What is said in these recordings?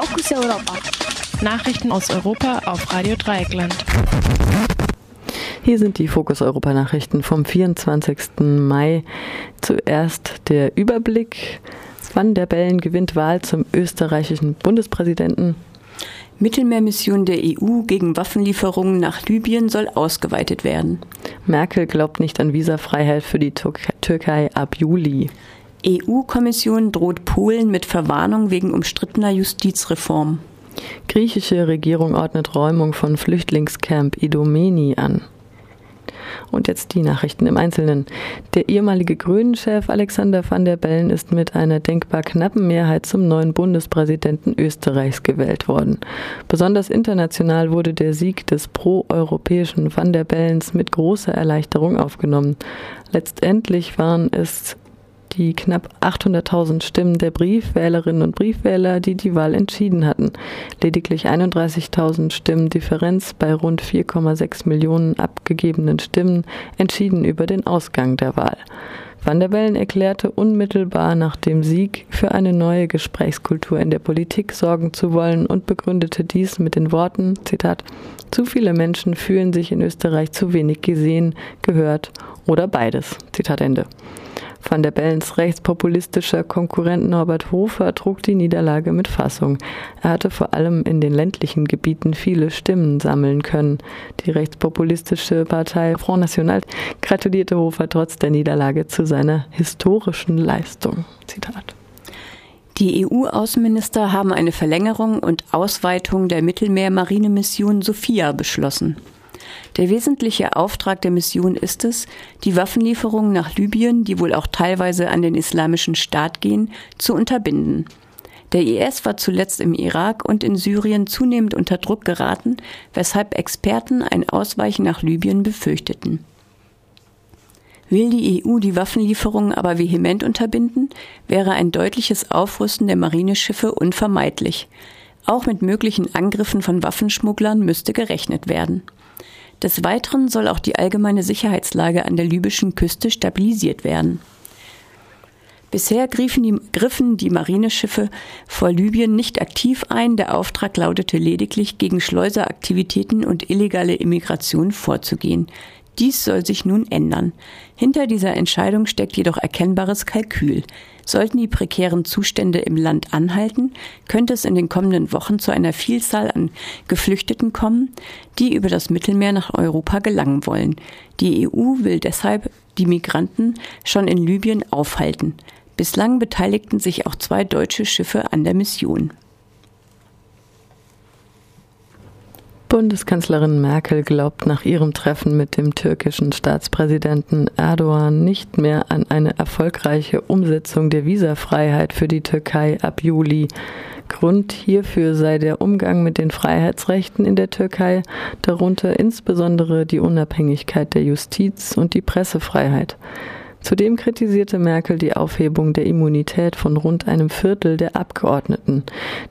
Fokus Europa. Nachrichten aus Europa auf Radio Dreieckland. Hier sind die Fokus Europa Nachrichten vom 24. Mai. Zuerst der Überblick. Van der Bellen gewinnt Wahl zum österreichischen Bundespräsidenten. Mittelmeermission der EU gegen Waffenlieferungen nach Libyen soll ausgeweitet werden. Merkel glaubt nicht an Visafreiheit für die Türkei ab Juli. EU-Kommission droht Polen mit Verwarnung wegen umstrittener Justizreform. Griechische Regierung ordnet Räumung von Flüchtlingscamp Idomeni an. Und jetzt die Nachrichten im Einzelnen. Der ehemalige Grünen-Chef Alexander van der Bellen ist mit einer denkbar knappen Mehrheit zum neuen Bundespräsidenten Österreichs gewählt worden. Besonders international wurde der Sieg des pro-europäischen Van der Bellens mit großer Erleichterung aufgenommen. Letztendlich waren es die knapp 800.000 Stimmen der Briefwählerinnen und Briefwähler, die die Wahl entschieden hatten. Lediglich 31.000 Stimmen Differenz bei rund 4,6 Millionen abgegebenen Stimmen entschieden über den Ausgang der Wahl. Van der Bellen erklärte unmittelbar nach dem Sieg für eine neue Gesprächskultur in der Politik sorgen zu wollen und begründete dies mit den Worten, Zitat, zu viele Menschen fühlen sich in Österreich zu wenig gesehen, gehört oder beides. Zitat Ende. Van der Bellens rechtspopulistischer Konkurrent Norbert Hofer trug die Niederlage mit Fassung. Er hatte vor allem in den ländlichen Gebieten viele Stimmen sammeln können. Die rechtspopulistische Partei Front National gratulierte Hofer trotz der Niederlage zu seiner historischen Leistung. Zitat. Die EU-Außenminister haben eine Verlängerung und Ausweitung der Mittelmeer-Marinemission Sophia beschlossen. Der wesentliche Auftrag der Mission ist es, die Waffenlieferungen nach Libyen, die wohl auch teilweise an den Islamischen Staat gehen, zu unterbinden. Der IS war zuletzt im Irak und in Syrien zunehmend unter Druck geraten, weshalb Experten ein Ausweichen nach Libyen befürchteten. Will die EU die Waffenlieferungen aber vehement unterbinden, wäre ein deutliches Aufrüsten der Marineschiffe unvermeidlich. Auch mit möglichen Angriffen von Waffenschmugglern müsste gerechnet werden. Des Weiteren soll auch die allgemeine Sicherheitslage an der libyschen Küste stabilisiert werden. Bisher griffen die, griffen die Marineschiffe vor Libyen nicht aktiv ein. Der Auftrag lautete lediglich, gegen Schleuseraktivitäten und illegale Immigration vorzugehen. Dies soll sich nun ändern. Hinter dieser Entscheidung steckt jedoch erkennbares Kalkül. Sollten die prekären Zustände im Land anhalten, könnte es in den kommenden Wochen zu einer Vielzahl an Geflüchteten kommen, die über das Mittelmeer nach Europa gelangen wollen. Die EU will deshalb die Migranten schon in Libyen aufhalten. Bislang beteiligten sich auch zwei deutsche Schiffe an der Mission. Bundeskanzlerin Merkel glaubt nach ihrem Treffen mit dem türkischen Staatspräsidenten Erdogan nicht mehr an eine erfolgreiche Umsetzung der Visafreiheit für die Türkei ab Juli. Grund hierfür sei der Umgang mit den Freiheitsrechten in der Türkei, darunter insbesondere die Unabhängigkeit der Justiz und die Pressefreiheit. Zudem kritisierte Merkel die Aufhebung der Immunität von rund einem Viertel der Abgeordneten.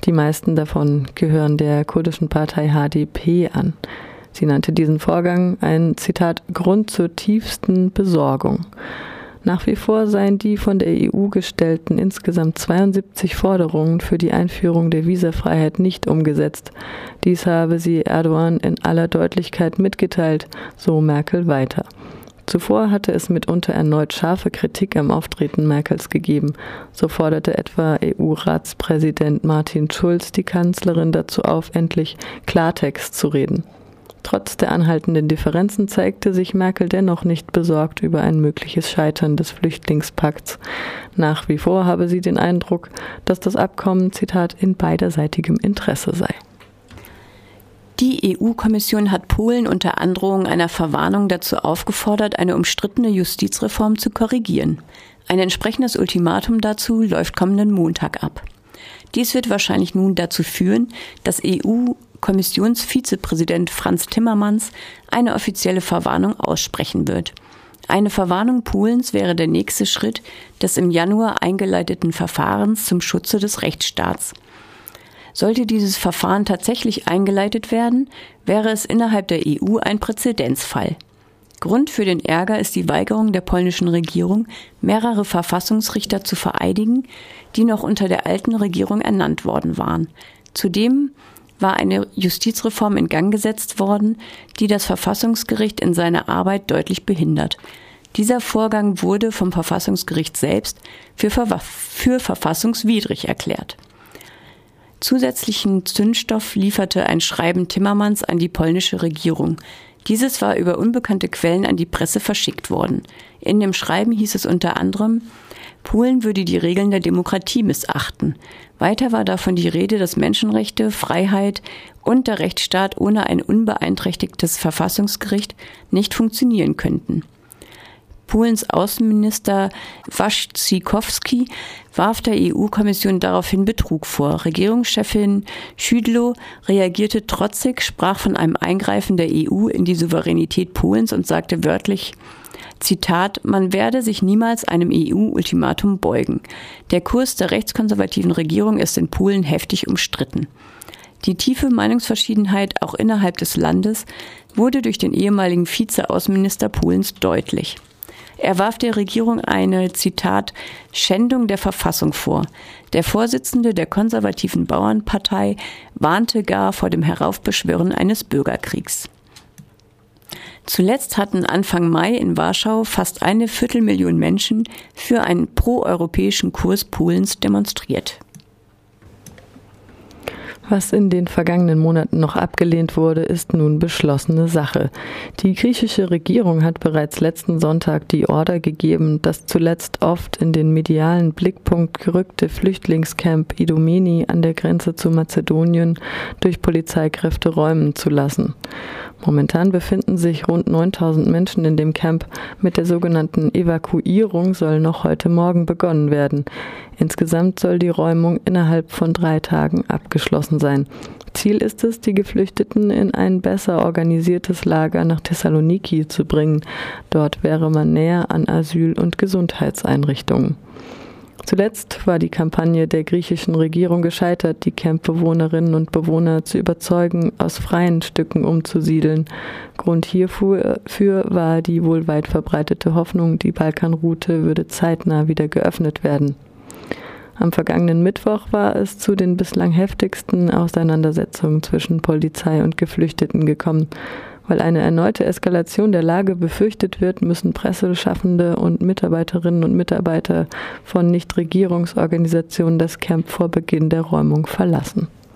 Die meisten davon gehören der kurdischen Partei HDP an. Sie nannte diesen Vorgang ein Zitat Grund zur tiefsten Besorgung. Nach wie vor seien die von der EU gestellten insgesamt 72 Forderungen für die Einführung der Visafreiheit nicht umgesetzt. Dies habe sie Erdogan in aller Deutlichkeit mitgeteilt, so Merkel weiter. Zuvor hatte es mitunter erneut scharfe Kritik am Auftreten Merkels gegeben. So forderte etwa EU-Ratspräsident Martin Schulz die Kanzlerin dazu auf, endlich Klartext zu reden. Trotz der anhaltenden Differenzen zeigte sich Merkel dennoch nicht besorgt über ein mögliches Scheitern des Flüchtlingspakts. Nach wie vor habe sie den Eindruck, dass das Abkommen, Zitat, in beiderseitigem Interesse sei. Die EU-Kommission hat Polen unter Androhung einer Verwarnung dazu aufgefordert, eine umstrittene Justizreform zu korrigieren. Ein entsprechendes Ultimatum dazu läuft kommenden Montag ab. Dies wird wahrscheinlich nun dazu führen, dass EU-Kommissionsvizepräsident Franz Timmermans eine offizielle Verwarnung aussprechen wird. Eine Verwarnung Polens wäre der nächste Schritt des im Januar eingeleiteten Verfahrens zum Schutze des Rechtsstaats. Sollte dieses Verfahren tatsächlich eingeleitet werden, wäre es innerhalb der EU ein Präzedenzfall. Grund für den Ärger ist die Weigerung der polnischen Regierung, mehrere Verfassungsrichter zu vereidigen, die noch unter der alten Regierung ernannt worden waren. Zudem war eine Justizreform in Gang gesetzt worden, die das Verfassungsgericht in seiner Arbeit deutlich behindert. Dieser Vorgang wurde vom Verfassungsgericht selbst für, für verfassungswidrig erklärt. Zusätzlichen Zündstoff lieferte ein Schreiben Timmermans an die polnische Regierung. Dieses war über unbekannte Quellen an die Presse verschickt worden. In dem Schreiben hieß es unter anderem, Polen würde die Regeln der Demokratie missachten. Weiter war davon die Rede, dass Menschenrechte, Freiheit und der Rechtsstaat ohne ein unbeeinträchtigtes Verfassungsgericht nicht funktionieren könnten. Polens Außenminister Waszczykowski warf der EU-Kommission daraufhin Betrug vor. Regierungschefin Schüdlo reagierte trotzig, sprach von einem Eingreifen der EU in die Souveränität Polens und sagte wörtlich, Zitat, man werde sich niemals einem EU-Ultimatum beugen. Der Kurs der rechtskonservativen Regierung ist in Polen heftig umstritten. Die tiefe Meinungsverschiedenheit auch innerhalb des Landes wurde durch den ehemaligen Vize-Außenminister Polens deutlich. Er warf der Regierung eine, Zitat, Schändung der Verfassung vor. Der Vorsitzende der konservativen Bauernpartei warnte gar vor dem Heraufbeschwören eines Bürgerkriegs. Zuletzt hatten Anfang Mai in Warschau fast eine Viertelmillion Menschen für einen proeuropäischen Kurs Polens demonstriert. Was in den vergangenen Monaten noch abgelehnt wurde, ist nun beschlossene Sache. Die griechische Regierung hat bereits letzten Sonntag die Order gegeben, das zuletzt oft in den medialen Blickpunkt gerückte Flüchtlingscamp Idomeni an der Grenze zu Mazedonien durch Polizeikräfte räumen zu lassen. Momentan befinden sich rund 9000 Menschen in dem Camp. Mit der sogenannten Evakuierung soll noch heute Morgen begonnen werden. Insgesamt soll die Räumung innerhalb von drei Tagen abgeschlossen sein. Ziel ist es, die Geflüchteten in ein besser organisiertes Lager nach Thessaloniki zu bringen. Dort wäre man näher an Asyl- und Gesundheitseinrichtungen. Zuletzt war die Kampagne der griechischen Regierung gescheitert, die Campbewohnerinnen und Bewohner zu überzeugen, aus freien Stücken umzusiedeln. Grund hierfür war die wohl weit verbreitete Hoffnung, die Balkanroute würde zeitnah wieder geöffnet werden. Am vergangenen Mittwoch war es zu den bislang heftigsten Auseinandersetzungen zwischen Polizei und Geflüchteten gekommen. Weil eine erneute Eskalation der Lage befürchtet wird, müssen Presseschaffende und Mitarbeiterinnen und Mitarbeiter von Nichtregierungsorganisationen das Camp vor Beginn der Räumung verlassen.